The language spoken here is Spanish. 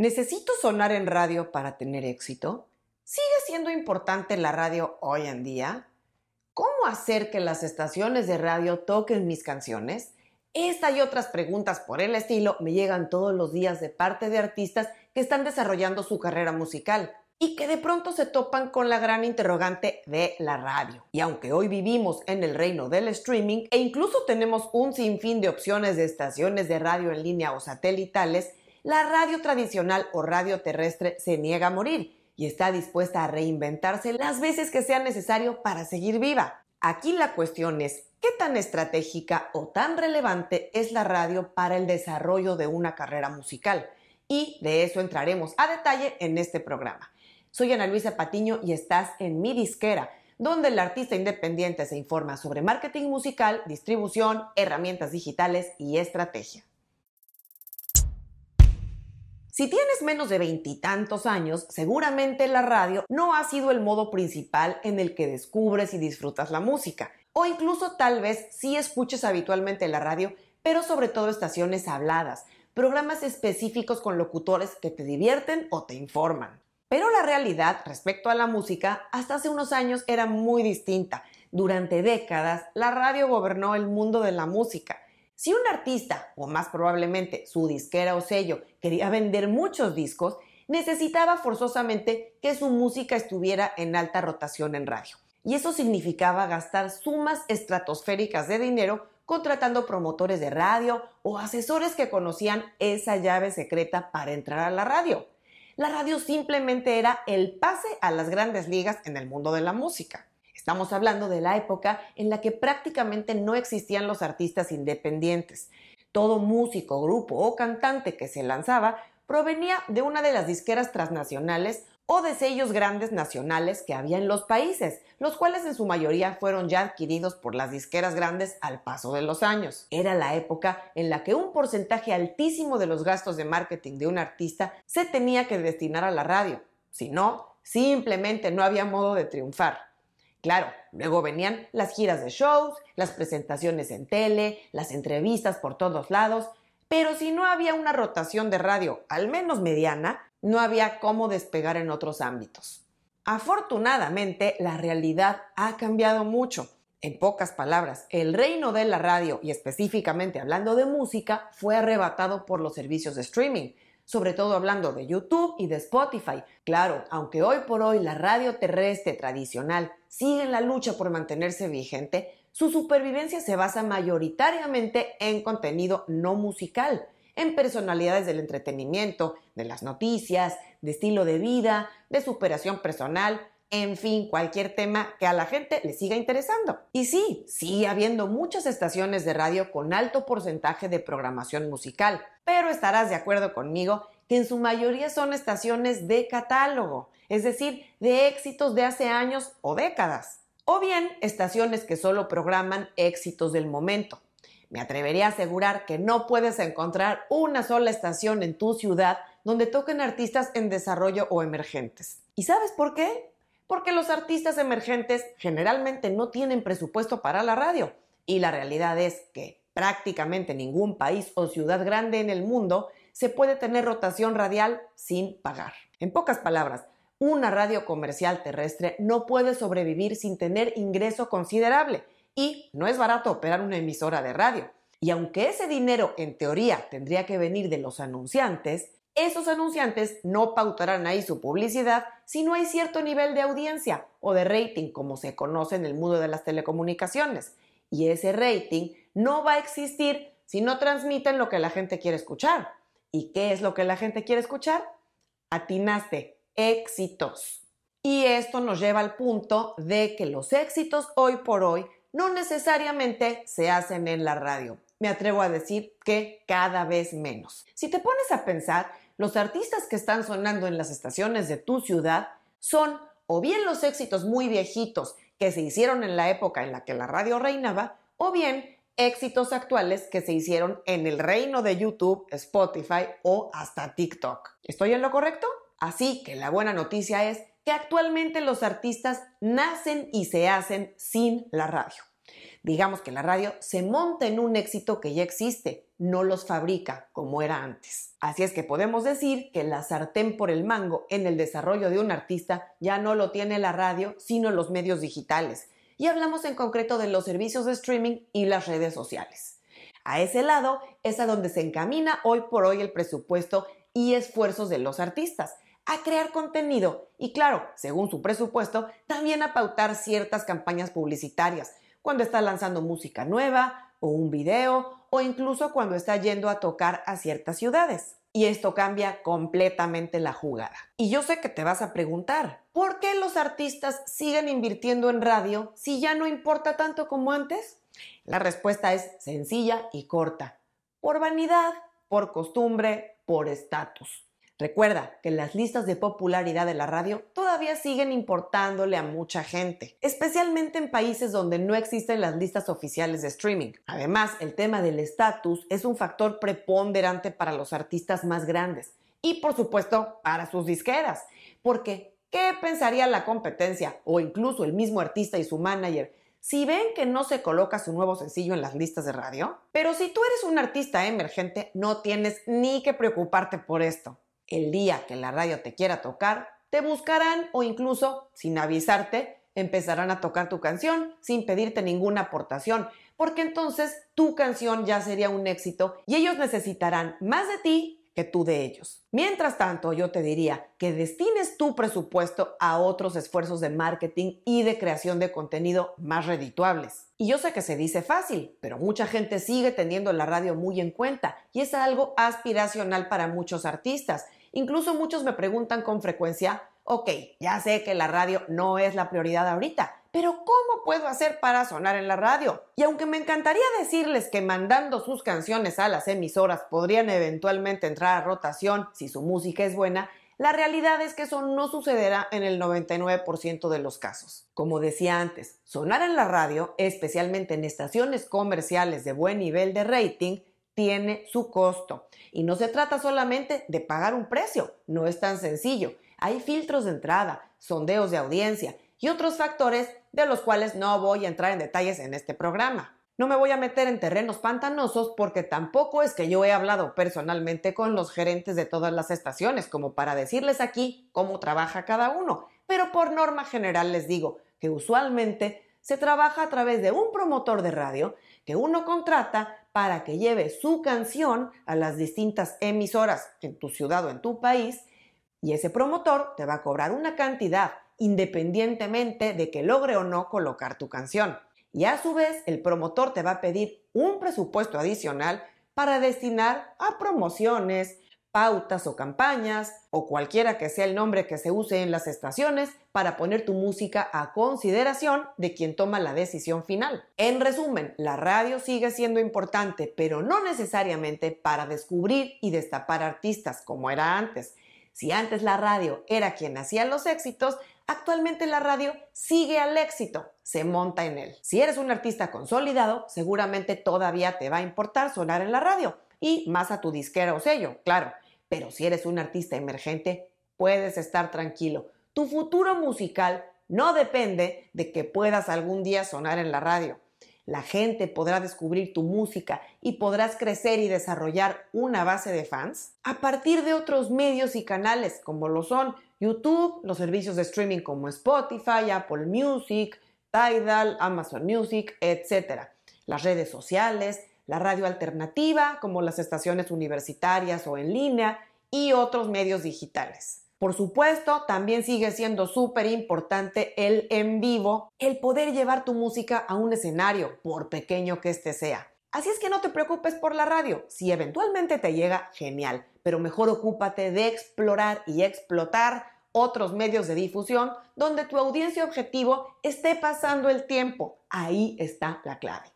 ¿Necesito sonar en radio para tener éxito? ¿Sigue siendo importante la radio hoy en día? ¿Cómo hacer que las estaciones de radio toquen mis canciones? Esta y otras preguntas por el estilo me llegan todos los días de parte de artistas que están desarrollando su carrera musical y que de pronto se topan con la gran interrogante de la radio. Y aunque hoy vivimos en el reino del streaming e incluso tenemos un sinfín de opciones de estaciones de radio en línea o satelitales, la radio tradicional o radio terrestre se niega a morir y está dispuesta a reinventarse las veces que sea necesario para seguir viva. Aquí la cuestión es, ¿qué tan estratégica o tan relevante es la radio para el desarrollo de una carrera musical? Y de eso entraremos a detalle en este programa. Soy Ana Luisa Patiño y estás en mi disquera, donde el artista independiente se informa sobre marketing musical, distribución, herramientas digitales y estrategia. Si tienes menos de veintitantos años, seguramente la radio no ha sido el modo principal en el que descubres y disfrutas la música. O incluso tal vez sí escuches habitualmente la radio, pero sobre todo estaciones habladas, programas específicos con locutores que te divierten o te informan. Pero la realidad respecto a la música hasta hace unos años era muy distinta. Durante décadas, la radio gobernó el mundo de la música. Si un artista, o más probablemente su disquera o sello, quería vender muchos discos, necesitaba forzosamente que su música estuviera en alta rotación en radio. Y eso significaba gastar sumas estratosféricas de dinero contratando promotores de radio o asesores que conocían esa llave secreta para entrar a la radio la radio simplemente era el pase a las grandes ligas en el mundo de la música. Estamos hablando de la época en la que prácticamente no existían los artistas independientes. Todo músico, grupo o cantante que se lanzaba provenía de una de las disqueras transnacionales o de sellos grandes nacionales que había en los países, los cuales en su mayoría fueron ya adquiridos por las disqueras grandes al paso de los años. Era la época en la que un porcentaje altísimo de los gastos de marketing de un artista se tenía que destinar a la radio. Si no, simplemente no había modo de triunfar. Claro, luego venían las giras de shows, las presentaciones en tele, las entrevistas por todos lados, pero si no había una rotación de radio, al menos mediana, no había cómo despegar en otros ámbitos. Afortunadamente, la realidad ha cambiado mucho. En pocas palabras, el reino de la radio, y específicamente hablando de música, fue arrebatado por los servicios de streaming, sobre todo hablando de YouTube y de Spotify. Claro, aunque hoy por hoy la radio terrestre tradicional sigue en la lucha por mantenerse vigente, su supervivencia se basa mayoritariamente en contenido no musical, en personalidades del entretenimiento, de las noticias, de estilo de vida, de superación personal, en fin, cualquier tema que a la gente le siga interesando. Y sí, sigue habiendo muchas estaciones de radio con alto porcentaje de programación musical, pero estarás de acuerdo conmigo que en su mayoría son estaciones de catálogo, es decir, de éxitos de hace años o décadas o bien estaciones que solo programan éxitos del momento. Me atrevería a asegurar que no puedes encontrar una sola estación en tu ciudad donde toquen artistas en desarrollo o emergentes. ¿Y sabes por qué? Porque los artistas emergentes generalmente no tienen presupuesto para la radio. Y la realidad es que prácticamente ningún país o ciudad grande en el mundo se puede tener rotación radial sin pagar. En pocas palabras, una radio comercial terrestre no puede sobrevivir sin tener ingreso considerable y no es barato operar una emisora de radio. Y aunque ese dinero en teoría tendría que venir de los anunciantes, esos anunciantes no pautarán ahí su publicidad si no hay cierto nivel de audiencia o de rating como se conoce en el mundo de las telecomunicaciones. Y ese rating no va a existir si no transmiten lo que la gente quiere escuchar. ¿Y qué es lo que la gente quiere escuchar? Atinaste, éxitos. Y esto nos lleva al punto de que los éxitos hoy por hoy no necesariamente se hacen en la radio. Me atrevo a decir que cada vez menos. Si te pones a pensar, los artistas que están sonando en las estaciones de tu ciudad son o bien los éxitos muy viejitos que se hicieron en la época en la que la radio reinaba, o bien éxitos actuales que se hicieron en el reino de YouTube, Spotify o hasta TikTok. ¿Estoy en lo correcto? Así que la buena noticia es que actualmente los artistas nacen y se hacen sin la radio. Digamos que la radio se monta en un éxito que ya existe, no los fabrica como era antes. Así es que podemos decir que la sartén por el mango en el desarrollo de un artista ya no lo tiene la radio, sino los medios digitales. Y hablamos en concreto de los servicios de streaming y las redes sociales. A ese lado es a donde se encamina hoy por hoy el presupuesto y esfuerzos de los artistas a crear contenido y claro, según su presupuesto, también a pautar ciertas campañas publicitarias cuando está lanzando música nueva o un video o incluso cuando está yendo a tocar a ciertas ciudades. Y esto cambia completamente la jugada. Y yo sé que te vas a preguntar, ¿por qué los artistas siguen invirtiendo en radio si ya no importa tanto como antes? La respuesta es sencilla y corta. Por vanidad, por costumbre, por estatus. Recuerda que las listas de popularidad de la radio todavía siguen importándole a mucha gente, especialmente en países donde no existen las listas oficiales de streaming. Además, el tema del estatus es un factor preponderante para los artistas más grandes y por supuesto para sus disqueras, porque ¿qué pensaría la competencia o incluso el mismo artista y su manager si ven que no se coloca su nuevo sencillo en las listas de radio? Pero si tú eres un artista emergente, no tienes ni que preocuparte por esto el día que la radio te quiera tocar, te buscarán o incluso, sin avisarte, empezarán a tocar tu canción sin pedirte ninguna aportación, porque entonces tu canción ya sería un éxito y ellos necesitarán más de ti que tú de ellos. Mientras tanto, yo te diría que destines tu presupuesto a otros esfuerzos de marketing y de creación de contenido más redituables. Y yo sé que se dice fácil, pero mucha gente sigue teniendo la radio muy en cuenta y es algo aspiracional para muchos artistas Incluso muchos me preguntan con frecuencia, ok, ya sé que la radio no es la prioridad ahorita, pero ¿cómo puedo hacer para sonar en la radio? Y aunque me encantaría decirles que mandando sus canciones a las emisoras podrían eventualmente entrar a rotación si su música es buena, la realidad es que eso no sucederá en el 99% de los casos. Como decía antes, sonar en la radio, especialmente en estaciones comerciales de buen nivel de rating, tiene su costo. Y no se trata solamente de pagar un precio, no es tan sencillo. Hay filtros de entrada, sondeos de audiencia y otros factores de los cuales no voy a entrar en detalles en este programa. No me voy a meter en terrenos pantanosos porque tampoco es que yo he hablado personalmente con los gerentes de todas las estaciones como para decirles aquí cómo trabaja cada uno, pero por norma general les digo que usualmente se trabaja a través de un promotor de radio que uno contrata para que lleve su canción a las distintas emisoras en tu ciudad o en tu país y ese promotor te va a cobrar una cantidad independientemente de que logre o no colocar tu canción. Y a su vez el promotor te va a pedir un presupuesto adicional para destinar a promociones, pautas o campañas, o cualquiera que sea el nombre que se use en las estaciones, para poner tu música a consideración de quien toma la decisión final. En resumen, la radio sigue siendo importante, pero no necesariamente para descubrir y destapar artistas como era antes. Si antes la radio era quien hacía los éxitos, actualmente la radio sigue al éxito, se monta en él. Si eres un artista consolidado, seguramente todavía te va a importar sonar en la radio y más a tu disquera o sello, claro. Pero si eres un artista emergente, puedes estar tranquilo. Tu futuro musical no depende de que puedas algún día sonar en la radio. La gente podrá descubrir tu música y podrás crecer y desarrollar una base de fans a partir de otros medios y canales como lo son YouTube, los servicios de streaming como Spotify, Apple Music, Tidal, Amazon Music, etc. Las redes sociales, la radio alternativa, como las estaciones universitarias o en línea, y otros medios digitales. Por supuesto, también sigue siendo súper importante el en vivo, el poder llevar tu música a un escenario, por pequeño que éste sea. Así es que no te preocupes por la radio. Si eventualmente te llega, genial. Pero mejor ocúpate de explorar y explotar otros medios de difusión donde tu audiencia objetivo esté pasando el tiempo. Ahí está la clave.